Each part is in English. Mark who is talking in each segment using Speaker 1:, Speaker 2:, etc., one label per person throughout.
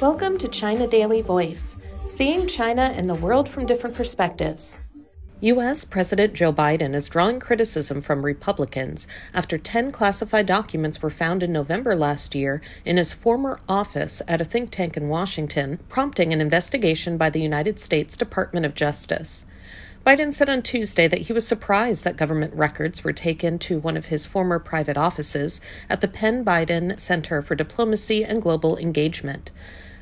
Speaker 1: Welcome to China Daily Voice, seeing China and the world from different perspectives. U.S. President Joe Biden is drawing criticism from Republicans after 10 classified documents were found in November last year in his former office at a think tank in Washington, prompting an investigation by the United States Department of Justice. Biden said on Tuesday that he was surprised that government records were taken to one of his former private offices at the Penn Biden Center for Diplomacy and Global Engagement.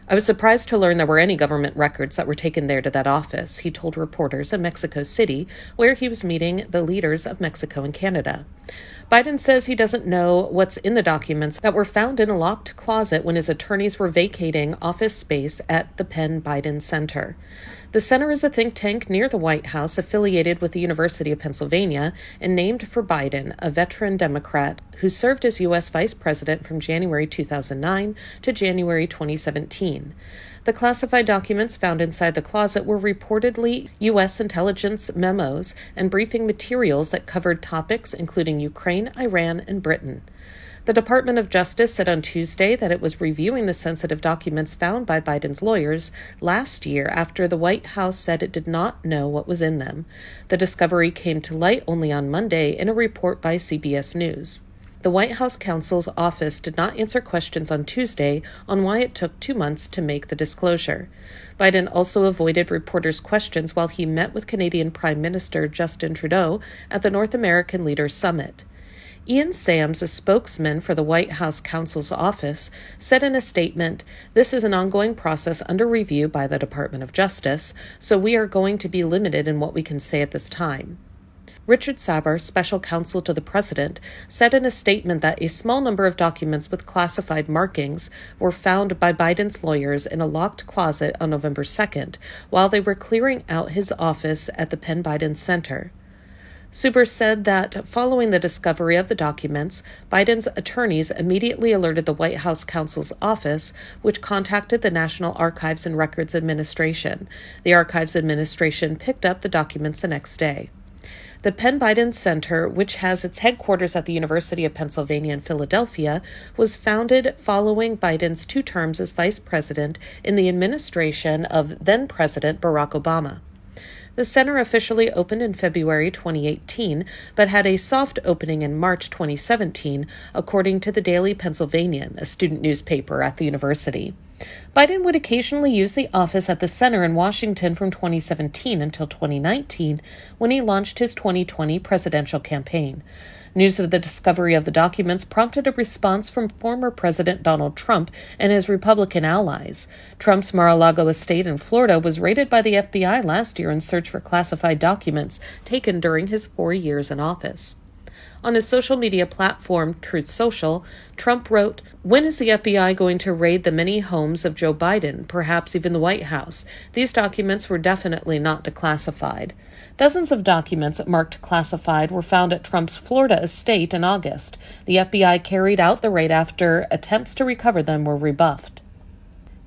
Speaker 1: I was surprised to learn there were any government records that were taken there to that office, he told reporters in Mexico City, where he was meeting the leaders of Mexico and Canada. Biden says he doesn't know what's in the documents that were found in a locked closet when his attorneys were vacating office space at the Penn Biden Center. The center is a think tank near the White House affiliated with the University of Pennsylvania and named for Biden, a veteran Democrat who served as U.S. Vice President from January 2009 to January 2017. The classified documents found inside the closet were reportedly U.S. intelligence memos and briefing materials that covered topics including Ukraine, Iran, and Britain. The Department of Justice said on Tuesday that it was reviewing the sensitive documents found by Biden's lawyers last year after the White House said it did not know what was in them. The discovery came to light only on Monday in a report by CBS News. The White House counsel's office did not answer questions on Tuesday on why it took two months to make the disclosure. Biden also avoided reporters' questions while he met with Canadian Prime Minister Justin Trudeau at the North American Leaders Summit. Ian Sams, a spokesman for the White House counsel's office, said in a statement This is an ongoing process under review by the Department of Justice, so we are going to be limited in what we can say at this time. Richard Sauber, special counsel to the president, said in a statement that a small number of documents with classified markings were found by Biden's lawyers in a locked closet on November 2nd while they were clearing out his office at the Penn Biden Center. Sauber said that following the discovery of the documents, Biden's attorneys immediately alerted the White House counsel's office, which contacted the National Archives and Records Administration. The Archives Administration picked up the documents the next day. The Penn Biden Center, which has its headquarters at the University of Pennsylvania in Philadelphia, was founded following Biden's two terms as vice president in the administration of then President Barack Obama. The center officially opened in February 2018, but had a soft opening in March 2017, according to the Daily Pennsylvanian, a student newspaper at the university. Biden would occasionally use the office at the center in Washington from 2017 until 2019, when he launched his 2020 presidential campaign. News of the discovery of the documents prompted a response from former President Donald Trump and his Republican allies. Trump's Mar a Lago estate in Florida was raided by the FBI last year in search for classified documents taken during his four years in office. On his social media platform, Truth Social, Trump wrote, When is the FBI going to raid the many homes of Joe Biden, perhaps even the White House? These documents were definitely not declassified. Dozens of documents marked classified were found at Trump's Florida estate in August. The FBI carried out the raid after attempts to recover them were rebuffed.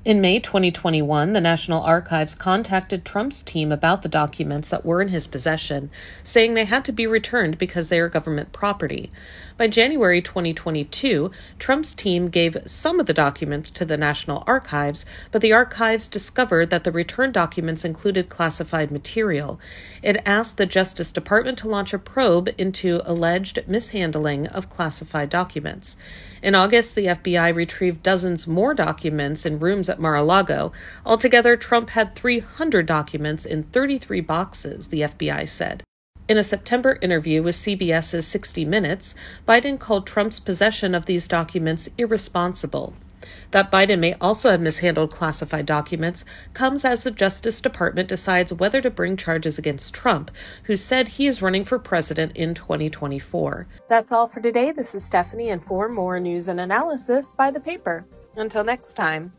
Speaker 1: In May 2021, the National Archives contacted Trump's team about the documents that were in his possession, saying they had to be returned because they are government property. By January 2022, Trump's team gave some of the documents to the National Archives, but the archives discovered that the returned documents included classified material. It asked the Justice Department to launch a probe into alleged mishandling of classified documents. In August, the FBI retrieved dozens more documents in rooms at Mar a Lago. Altogether, Trump had 300 documents in 33 boxes, the FBI said. In a September interview with CBS's 60 Minutes, Biden called Trump's possession of these documents irresponsible. That Biden may also have mishandled classified documents comes as the Justice Department decides whether to bring charges against Trump, who said he is running for president in 2024. That's all for today. This is Stephanie, and for more news and analysis, by the paper. Until next time.